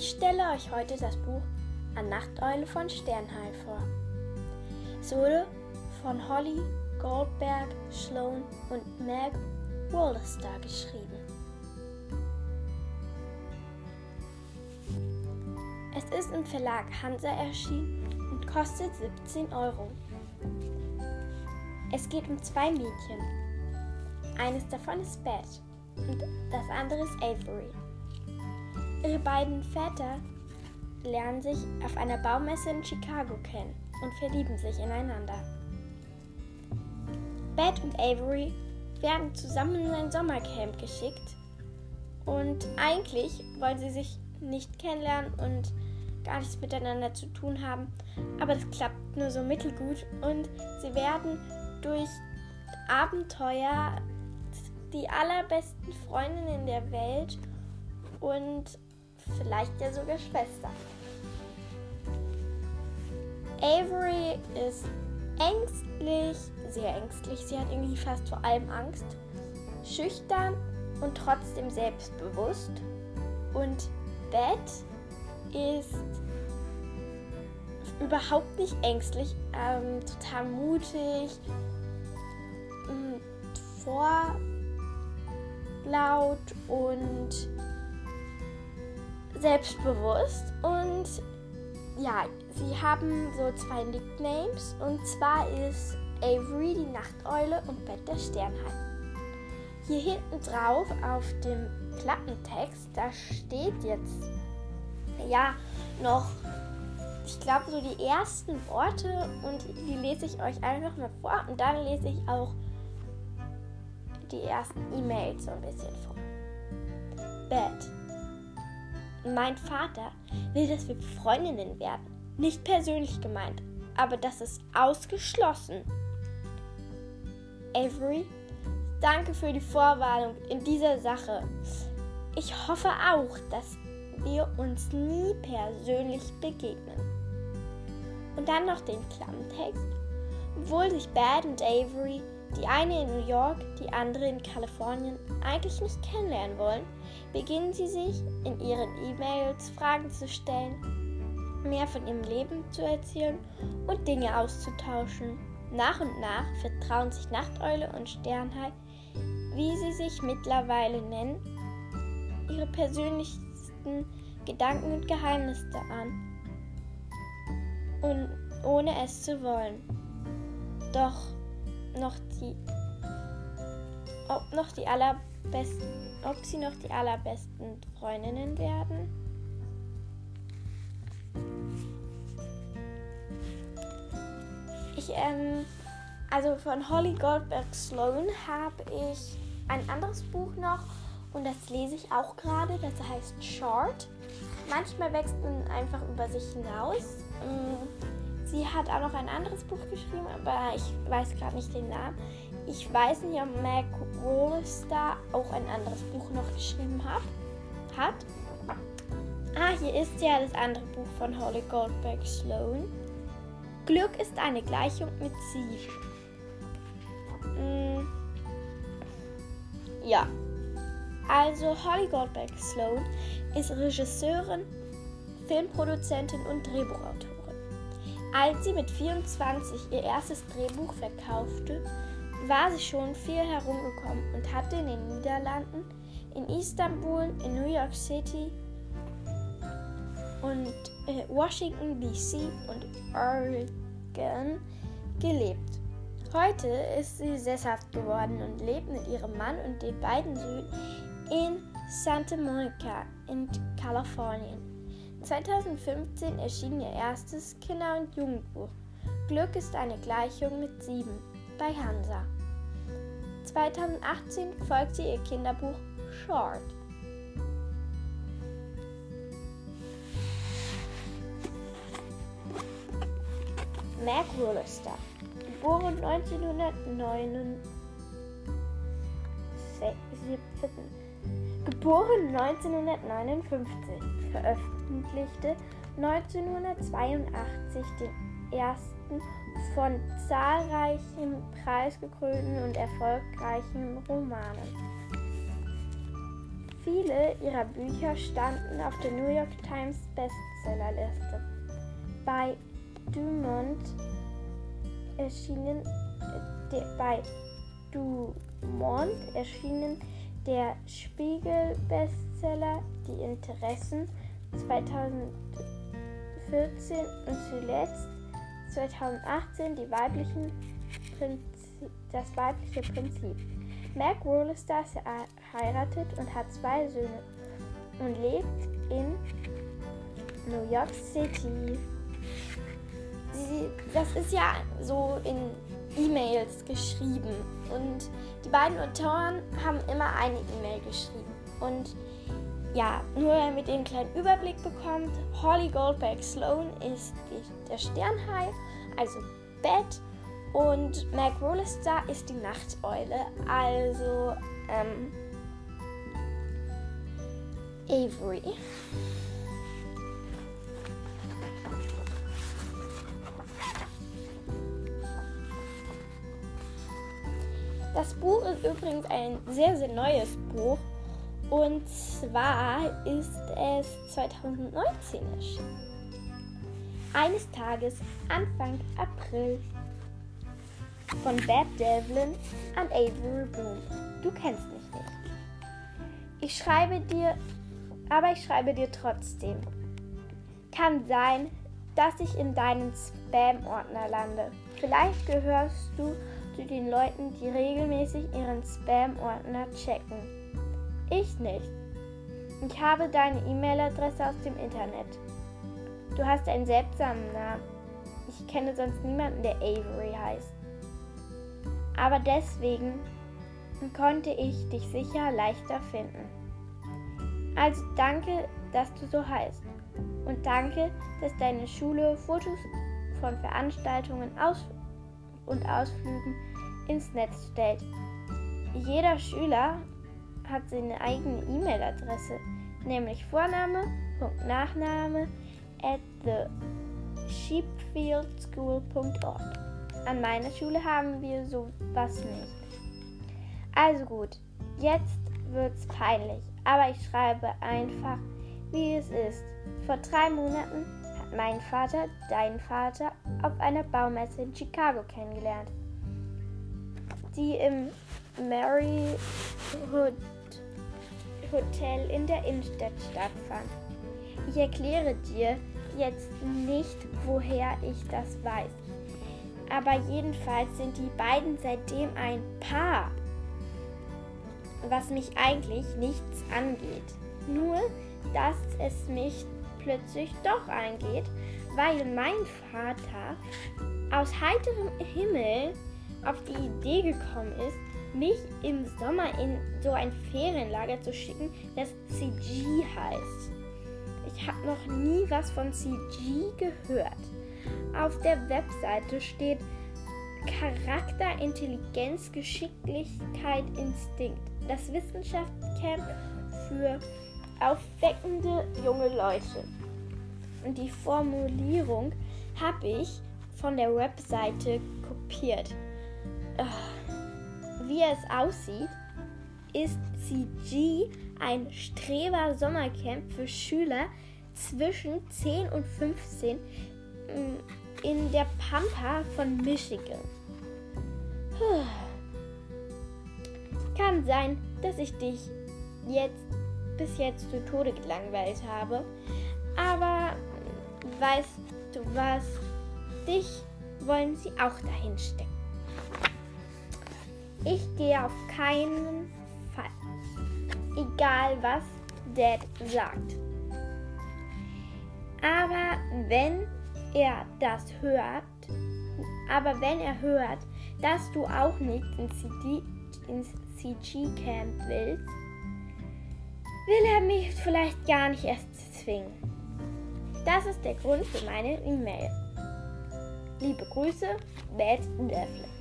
Ich stelle euch heute das Buch An Nachteule von Sternheil vor. Es wurde von Holly Goldberg, Sloan und Meg Wollastar geschrieben. Es ist im Verlag Hansa erschienen und kostet 17 Euro. Es geht um zwei Mädchen. Eines davon ist Beth und das andere ist Avery. Ihre beiden Väter lernen sich auf einer Baumesse in Chicago kennen und verlieben sich ineinander. Beth und Avery werden zusammen in ein Sommercamp geschickt und eigentlich wollen sie sich nicht kennenlernen und gar nichts miteinander zu tun haben, aber das klappt nur so mittelgut und sie werden durch Abenteuer die allerbesten Freundinnen der Welt und vielleicht ja sogar Schwester. Avery ist ängstlich, sehr ängstlich, sie hat irgendwie fast vor allem Angst, schüchtern und trotzdem selbstbewusst. Und Beth ist überhaupt nicht ängstlich, ähm, total mutig, ähm, vorlaut und selbstbewusst und ja, sie haben so zwei Nicknames und zwar ist Avery die Nachteule und Bett der Sternheit. Hier hinten drauf auf dem Klappentext, da steht jetzt ja noch, ich glaube so die ersten Worte und die lese ich euch einfach mal vor und dann lese ich auch die ersten E-Mails so ein bisschen vor. Bett. Mein Vater will, dass wir Freundinnen werden. Nicht persönlich gemeint, aber das ist ausgeschlossen. Avery, danke für die Vorwarnung in dieser Sache. Ich hoffe auch, dass wir uns nie persönlich begegnen. Und dann noch den Klammentext. Obwohl sich Bad und Avery, die eine in New York, die andere in Kalifornien, eigentlich nicht kennenlernen wollen, beginnen sie sich in ihren E-Mails Fragen zu stellen, mehr von ihrem Leben zu erzählen und Dinge auszutauschen. Nach und nach vertrauen sich Nachteule und Sternhai, wie sie sich mittlerweile nennen, ihre persönlichsten Gedanken und Geheimnisse an. Und ohne es zu wollen. Doch noch die ob noch die allerbesten, ob sie noch die allerbesten Freundinnen werden? Ich, ähm, also von Holly Goldberg Sloan habe ich ein anderes Buch noch und das lese ich auch gerade. Das heißt Short. Manchmal wächst man einfach über sich hinaus. Mm, sie hat auch noch ein anderes Buch geschrieben, aber ich weiß gerade nicht den Namen. Ich weiß nicht, ob Mac Rollister auch ein anderes Buch noch geschrieben hat. hat. Ah, hier ist ja das andere Buch von Holly Goldberg Sloan. Glück ist eine Gleichung mit Sie. Hm. Ja. Also Holly Goldberg Sloan ist Regisseurin, Filmproduzentin und Drehbuchautorin. Als sie mit 24 ihr erstes Drehbuch verkaufte, war sie schon viel herumgekommen und hatte in den Niederlanden, in Istanbul, in New York City und äh, Washington DC und Oregon gelebt. Heute ist sie sesshaft geworden und lebt mit ihrem Mann und den beiden Söhnen in Santa Monica in Kalifornien. 2015 erschien ihr erstes Kinder- und Jugendbuch. Glück ist eine Gleichung mit sieben bei Hansa. 2018 folgte ihr Kinderbuch Short. Mac Rollister, geboren 1979, geboren 1959, veröffentlichte 1982 den ersten von zahlreichen preisgekrönten und erfolgreichen Romanen. Viele ihrer Bücher standen auf der New York Times Bestsellerliste. Bei Dumont erschienen de, bei Dumont erschienen der Spiegel Bestseller Die Interessen 2014 und zuletzt 2018 die weiblichen Prinzip, das weibliche Prinzip. Mac Rollister ist verheiratet und hat zwei Söhne und lebt in New York City. Sie, das ist ja so in E-Mails geschrieben und die beiden Autoren haben immer eine E-Mail geschrieben und ja, nur damit ihr einen kleinen Überblick bekommt, Holly Goldberg Sloan ist die, der Sternhai, also Bett und Mac Rollister ist die Nachteule, also ähm, Avery. Das Buch ist übrigens ein sehr, sehr neues Buch. Und zwar ist es 2019 erschienen. Eines Tages, Anfang April, von Bad Devlin an Avery Bloom. Du kennst mich nicht. Ich schreibe dir, aber ich schreibe dir trotzdem. Kann sein, dass ich in deinen Spam-Ordner lande. Vielleicht gehörst du zu den Leuten, die regelmäßig ihren Spam-Ordner checken. Ich nicht. Ich habe deine E-Mail-Adresse aus dem Internet. Du hast einen seltsamen Namen. Ich kenne sonst niemanden, der Avery heißt. Aber deswegen konnte ich dich sicher leichter finden. Also danke, dass du so heißt. Und danke, dass deine Schule Fotos von Veranstaltungen aus und Ausflügen ins Netz stellt. Jeder Schüler hat seine eigene E-Mail-Adresse, nämlich Vorname, Punkt Nachname at the sheepfieldschool.org. An meiner Schule haben wir sowas nicht. Also gut, jetzt wird's peinlich, aber ich schreibe einfach, wie es ist. Vor drei Monaten hat mein Vater deinen Vater auf einer Baumesse in Chicago kennengelernt, die im Mary Hotel in der Innenstadt stattfand. Ich erkläre dir jetzt nicht, woher ich das weiß. Aber jedenfalls sind die beiden seitdem ein Paar. Was mich eigentlich nichts angeht. Nur, dass es mich plötzlich doch angeht, weil mein Vater aus heiterem Himmel auf die Idee gekommen ist, mich im Sommer in so ein Ferienlager zu schicken, das CG heißt. Ich habe noch nie was von CG gehört. Auf der Webseite steht Charakter, Intelligenz, Geschicklichkeit, Instinkt. Das Wissenschaftscamp für aufweckende junge Leute. Und die Formulierung habe ich von der Webseite kopiert. Wie es aussieht, ist CG ein Streber-Sommercamp für Schüler zwischen 10 und 15 in der Pampa von Michigan. Kann sein, dass ich dich jetzt bis jetzt zu Tode gelangweilt habe, aber weißt du was? Dich wollen sie auch dahin stecken. Ich gehe auf keinen Fall. Egal was Dad sagt. Aber wenn er das hört, aber wenn er hört, dass du auch nicht ins, CD, ins CG-Camp willst, will er mich vielleicht gar nicht erst zwingen. Das ist der Grund für meine E-Mail. Liebe Grüße, Bad Devlin.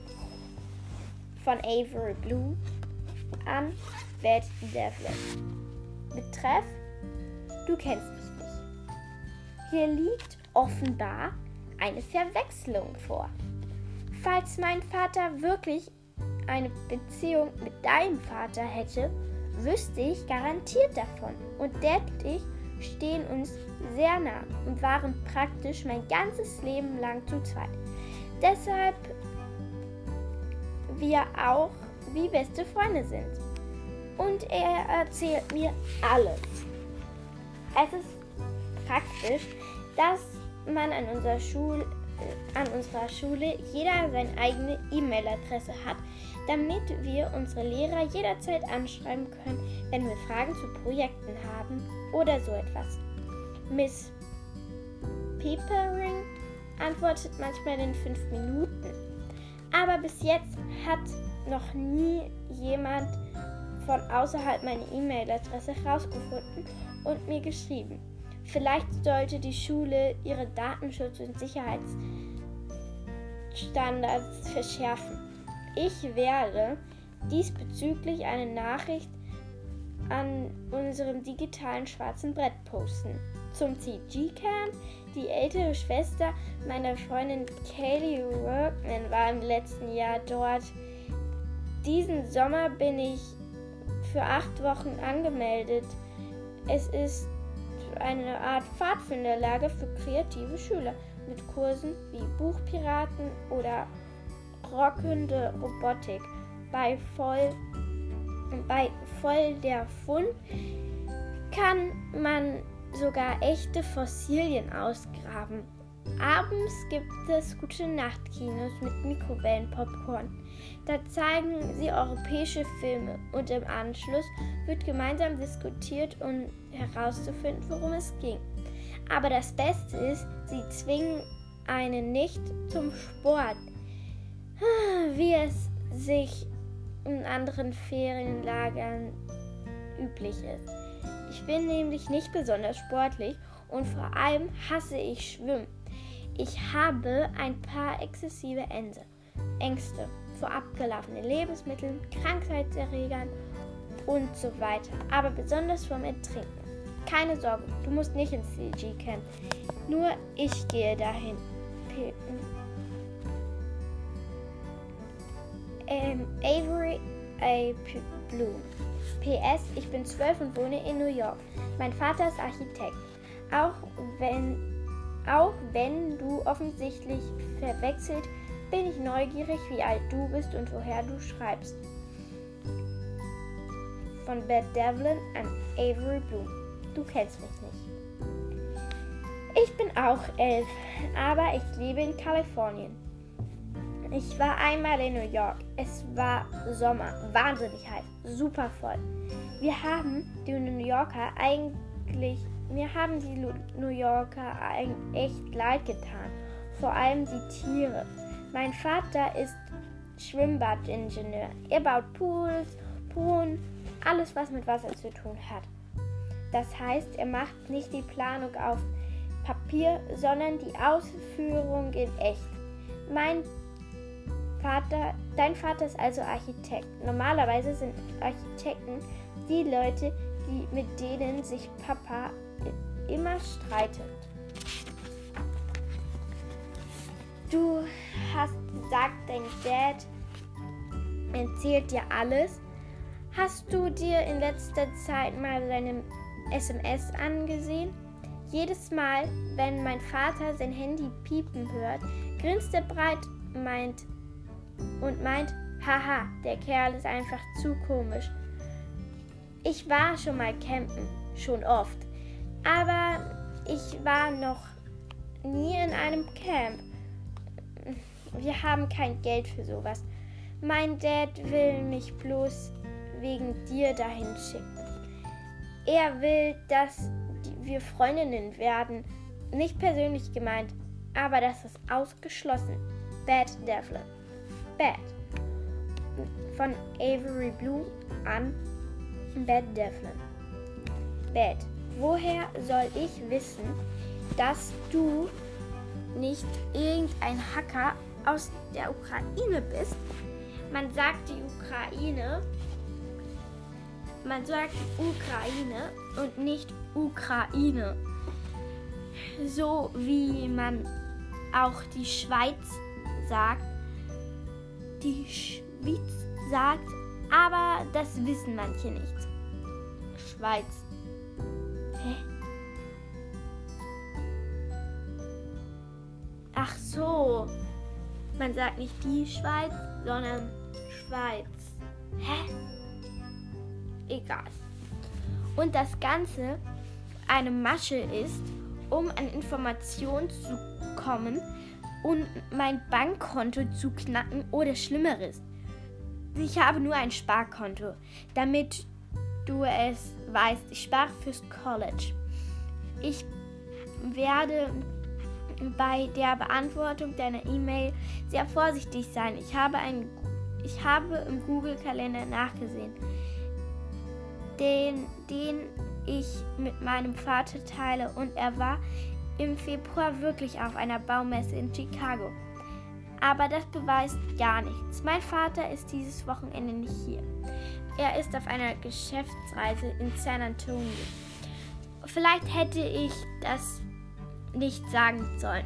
Von Avery Blue an Bad Devlin. Betreff, du kennst mich nicht. Hier liegt offenbar eine Verwechslung vor. Falls mein Vater wirklich eine Beziehung mit deinem Vater hätte, wüsste ich garantiert davon. Und Dad und ich stehen uns sehr nah und waren praktisch mein ganzes Leben lang zu zweit. Deshalb wir auch wie beste Freunde sind. Und er erzählt mir alles. Es ist praktisch, dass man an unserer Schule, an unserer Schule jeder seine eigene E-Mail-Adresse hat, damit wir unsere Lehrer jederzeit anschreiben können, wenn wir Fragen zu Projekten haben oder so etwas. Miss Peepering antwortet manchmal in fünf Minuten. Aber bis jetzt hat noch nie jemand von außerhalb meine E-Mail-Adresse herausgefunden und mir geschrieben. Vielleicht sollte die Schule ihre Datenschutz- und Sicherheitsstandards verschärfen. Ich werde diesbezüglich eine Nachricht an unserem digitalen schwarzen Brett posten. Zum CG Camp. Die ältere Schwester meiner Freundin Kaylee Workman war im letzten Jahr dort. Diesen Sommer bin ich für acht Wochen angemeldet. Es ist eine Art Pfadfinderlager für kreative Schüler mit Kursen wie Buchpiraten oder rockende Robotik. Bei voll, bei voll der Fund kann man sogar echte Fossilien ausgraben. Abends gibt es gute Nachtkinos mit Mikrowellenpopcorn. Da zeigen sie europäische Filme und im Anschluss wird gemeinsam diskutiert, um herauszufinden, worum es ging. Aber das Beste ist, sie zwingen einen nicht zum Sport, wie es sich in anderen Ferienlagern üblich ist. Ich bin nämlich nicht besonders sportlich und vor allem hasse ich Schwimmen. Ich habe ein paar exzessive Ängste. Ängste vor abgelaufenen Lebensmitteln, Krankheitserregern und so weiter. Aber besonders vom Ertrinken. Keine Sorge, du musst nicht ins CG-Camp. Nur ich gehe dahin. Ähm, Avery A. Bloom. PS, ich bin zwölf und wohne in New York. Mein Vater ist Architekt. Auch wenn, auch wenn du offensichtlich verwechselt, bin ich neugierig, wie alt du bist und woher du schreibst. Von Beth Devlin an Avery Bloom. Du kennst mich nicht. Ich bin auch elf, aber ich lebe in Kalifornien. Ich war einmal in New York. Es war Sommer, wahnsinnig heiß, super voll. Wir haben die New Yorker eigentlich, mir haben die New Yorker echt leid getan. Vor allem die Tiere. Mein Vater ist Schwimmbadingenieur. Er baut Pools, Poolen, alles was mit Wasser zu tun hat. Das heißt, er macht nicht die Planung auf Papier, sondern die Ausführung in echt. Mein Vater, dein Vater ist also Architekt. Normalerweise sind Architekten die Leute, die, mit denen sich Papa immer streitet. Du hast gesagt, dein Dad erzählt dir alles. Hast du dir in letzter Zeit mal seine SMS angesehen? Jedes Mal, wenn mein Vater sein Handy piepen hört, grinst er breit, meint, und meint, haha, der Kerl ist einfach zu komisch. Ich war schon mal campen, schon oft, aber ich war noch nie in einem Camp. Wir haben kein Geld für sowas. Mein Dad will mich bloß wegen dir dahin schicken. Er will, dass wir Freundinnen werden. Nicht persönlich gemeint, aber das ist ausgeschlossen. Bad Devlin. Bad von Avery Blue an Bad Devlin. Bad. Woher soll ich wissen, dass du nicht irgendein Hacker aus der Ukraine bist? Man sagt die Ukraine, man sagt Ukraine und nicht Ukraine. So wie man auch die Schweiz sagt, die Schweiz sagt, aber das wissen manche nicht. Schweiz. Hä? Ach so. Man sagt nicht die Schweiz, sondern Schweiz. Hä? Egal. Und das Ganze eine Masche ist, um an Informationen zu kommen und mein Bankkonto zu knacken oder Schlimmeres. Ich habe nur ein Sparkonto, damit du es weißt. Ich spare fürs College. Ich werde bei der Beantwortung deiner E-Mail sehr vorsichtig sein. Ich habe, ein, ich habe im Google-Kalender nachgesehen, den, den ich mit meinem Vater teile und er war im Februar wirklich auf einer Baumesse in Chicago. Aber das beweist gar nichts. Mein Vater ist dieses Wochenende nicht hier. Er ist auf einer Geschäftsreise in San Antonio. Vielleicht hätte ich das nicht sagen sollen.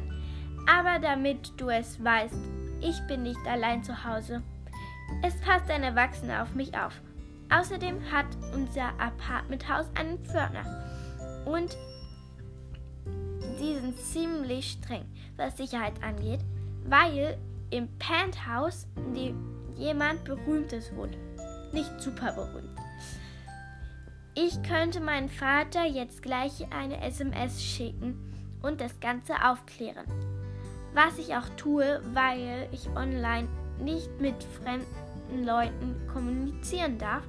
Aber damit du es weißt, ich bin nicht allein zu Hause. Es passt ein Erwachsener auf mich auf. Außerdem hat unser Apartmenthaus einen Pförtner. Und die sind ziemlich streng, was Sicherheit angeht, weil im Penthouse jemand Berühmtes wohnt. Nicht super berühmt. Ich könnte meinen Vater jetzt gleich eine SMS schicken und das Ganze aufklären. Was ich auch tue, weil ich online nicht mit fremden Leuten kommunizieren darf.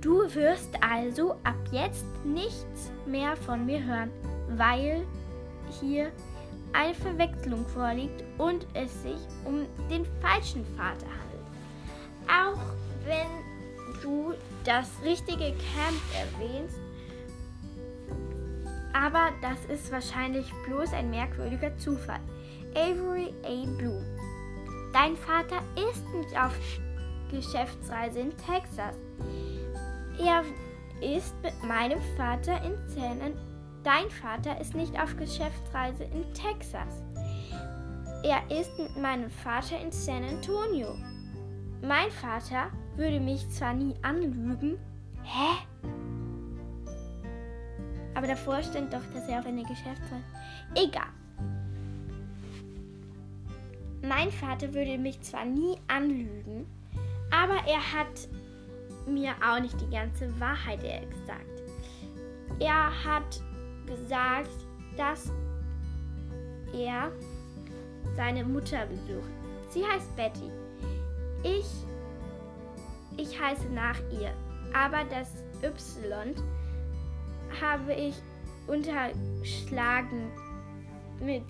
Du wirst also ab jetzt nichts mehr von mir hören, weil hier eine Verwechslung vorliegt und es sich um den falschen Vater handelt. Auch wenn du das richtige Camp erwähnst, aber das ist wahrscheinlich bloß ein merkwürdiger Zufall. Avery A. Bloom. Dein Vater ist nicht auf Geschäftsreise in Texas. Er ist mit meinem Vater in San Dein Vater ist nicht auf Geschäftsreise in Texas. Er ist mit meinem Vater in San Antonio. Mein Vater würde mich zwar nie anlügen. Hä? Aber davor stand doch, dass er auf eine Geschäftsreise. Egal. Mein Vater würde mich zwar nie anlügen, aber er hat mir auch nicht die ganze Wahrheit gesagt. Er hat gesagt, dass er seine Mutter besucht. Sie heißt Betty. Ich, ich heiße nach ihr, aber das Y habe ich unterschlagen mit,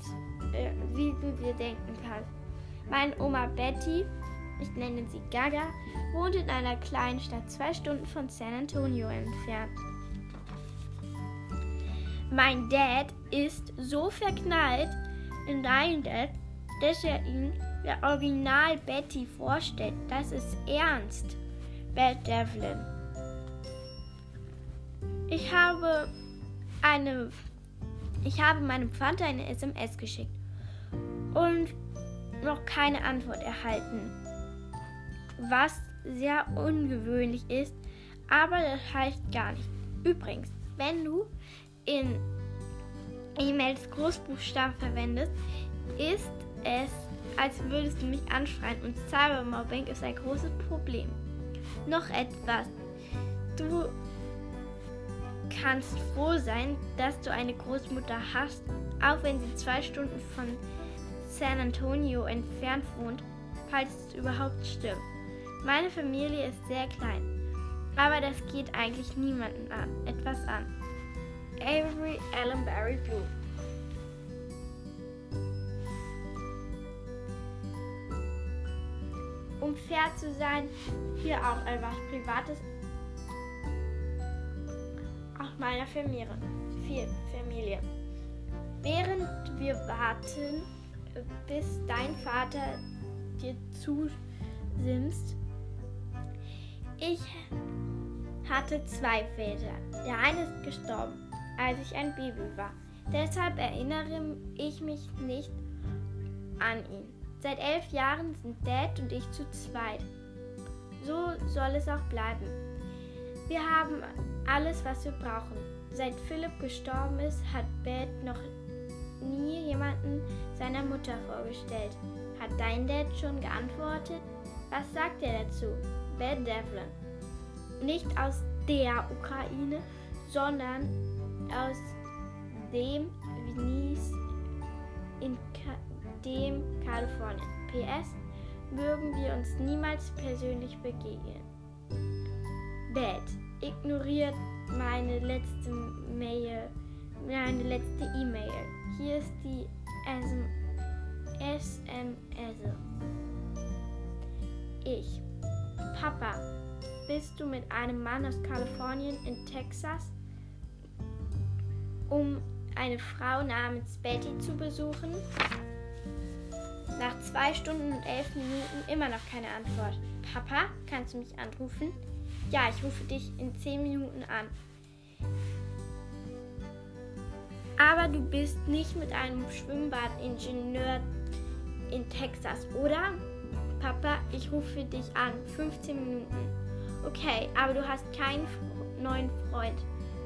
äh, wie du dir denken kannst. Meine Oma Betty, ich nenne sie Gaga, wohnt in einer kleinen Stadt zwei Stunden von San Antonio entfernt. Mein Dad ist so verknallt in deinen Dad, dass er ihn der Original Betty vorstellt. Das ist ernst, Beth Devlin. Ich habe eine. Ich habe meinem Vater eine SMS geschickt und noch keine Antwort erhalten. Was sehr ungewöhnlich ist, aber das heißt gar nicht. Übrigens, wenn du in E-Mails Großbuchstaben verwendest, ist es, als würdest du mich anschreien und Cybermobbing ist ein großes Problem. Noch etwas. Du kannst froh sein, dass du eine Großmutter hast, auch wenn sie zwei Stunden von San Antonio entfernt wohnt, falls es überhaupt stimmt. Meine Familie ist sehr klein, aber das geht eigentlich niemanden an, etwas an. Avery Allen Barry Blue Um fair zu sein, hier auch etwas Privates meiner Familie. Familie. Während wir warten, bis dein Vater dir zusimst, ich hatte zwei Väter. Der eine ist gestorben, als ich ein Baby war. Deshalb erinnere ich mich nicht an ihn. Seit elf Jahren sind Dad und ich zu zweit. So soll es auch bleiben. Wir haben alles, was wir brauchen. Seit Philipp gestorben ist, hat Beth noch nie jemanden seiner Mutter vorgestellt. Hat dein Dad schon geantwortet? Was sagt er dazu? Beth Devlin. Nicht aus der Ukraine, sondern aus dem Venice in Ka dem Kalifornien. PS, mögen wir uns niemals persönlich begegnen. Bad. Ignoriert meine letzte Mail, meine letzte E-Mail. Hier ist die SMS. Ich. Papa, bist du mit einem Mann aus Kalifornien in Texas, um eine Frau namens Betty zu besuchen? Nach zwei Stunden und elf Minuten immer noch keine Antwort. Papa, kannst du mich anrufen? Ja, ich rufe dich in zehn Minuten an. Aber du bist nicht mit einem Schwimmbadingenieur in Texas, oder? Papa, ich rufe dich an. 15 Minuten. Okay, aber du hast keinen neuen Freund.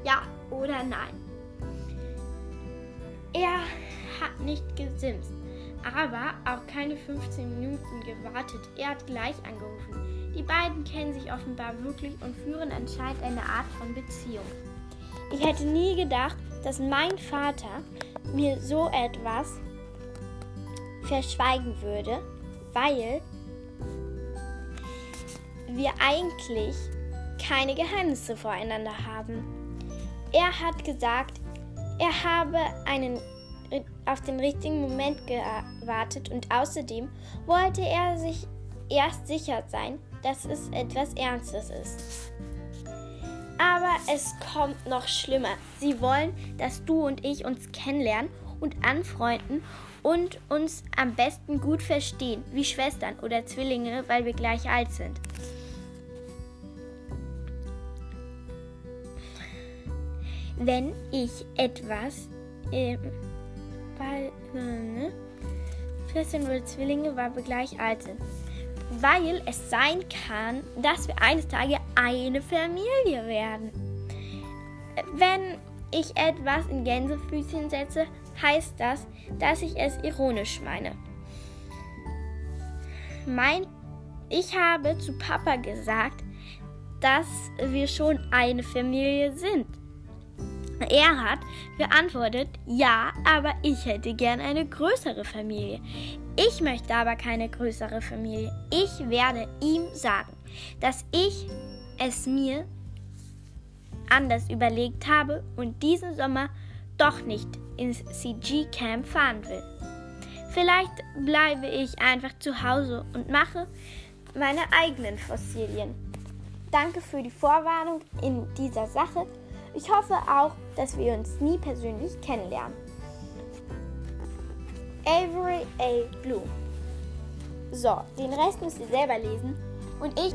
Ja oder nein? Er hat nicht gesimst, aber auch keine 15 Minuten gewartet. Er hat gleich angerufen. Die beiden kennen sich offenbar wirklich und führen anscheinend eine Art von Beziehung. Ich hätte nie gedacht, dass mein Vater mir so etwas verschweigen würde, weil wir eigentlich keine Geheimnisse voreinander haben. Er hat gesagt, er habe einen, auf den richtigen Moment gewartet und außerdem wollte er sich erst sicher sein, dass es etwas Ernstes ist. Aber es kommt noch schlimmer. Sie wollen, dass du und ich uns kennenlernen und anfreunden und uns am besten gut verstehen, wie Schwestern oder Zwillinge, weil wir gleich alt sind. Wenn ich etwas, äh, weil, äh, Schwestern oder Zwillinge, weil wir gleich alt sind. Weil es sein kann, dass wir eines Tages eine Familie werden. Wenn ich etwas in Gänsefüßchen setze, heißt das, dass ich es ironisch meine. Mein, ich habe zu Papa gesagt, dass wir schon eine Familie sind. Er hat geantwortet, ja, aber ich hätte gern eine größere Familie. Ich möchte aber keine größere Familie. Ich werde ihm sagen, dass ich es mir anders überlegt habe und diesen Sommer doch nicht ins CG-Camp fahren will. Vielleicht bleibe ich einfach zu Hause und mache meine eigenen Fossilien. Danke für die Vorwarnung in dieser Sache ich hoffe auch, dass wir uns nie persönlich kennenlernen. Avery A. Blue. So, den Rest müsst ihr selber lesen. Und ich.